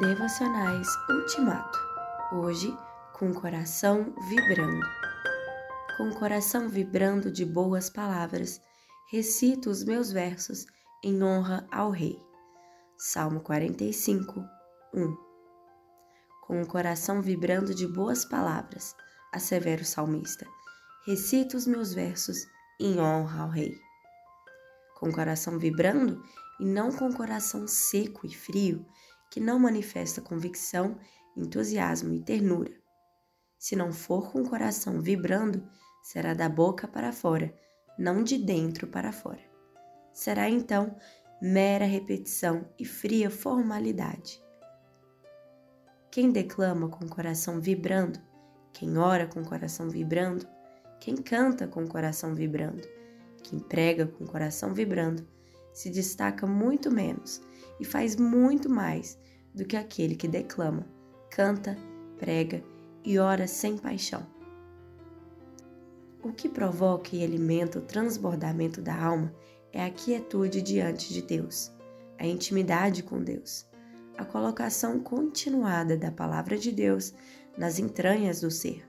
Devocionais Ultimato. Hoje, com o coração vibrando. Com o coração vibrando de boas palavras, recito os meus versos em honra ao Rei. Salmo 45, 1. Com o coração vibrando de boas palavras, assevera o salmista, recito os meus versos em honra ao Rei. Com o coração vibrando e não com o coração seco e frio, que não manifesta convicção, entusiasmo e ternura. Se não for com o coração vibrando, será da boca para fora, não de dentro para fora. Será então mera repetição e fria formalidade. Quem declama com o coração vibrando, quem ora com o coração vibrando, quem canta com o coração vibrando, quem prega com o coração vibrando, se destaca muito menos e faz muito mais do que aquele que declama, canta, prega e ora sem paixão. O que provoca e alimenta o transbordamento da alma é a quietude diante de Deus, a intimidade com Deus, a colocação continuada da palavra de Deus nas entranhas do ser,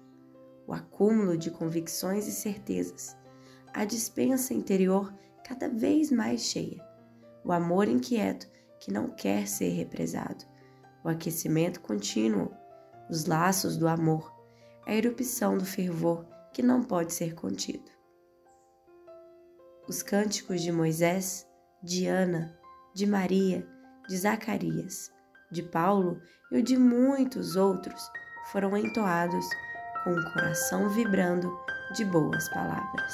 o acúmulo de convicções e certezas, a dispensa interior cada vez mais cheia, o amor inquieto que não quer ser represado, o aquecimento contínuo, os laços do amor, a erupção do fervor que não pode ser contido. Os cânticos de Moisés, de Ana, de Maria, de Zacarias, de Paulo e de muitos outros foram entoados com o coração vibrando de boas palavras.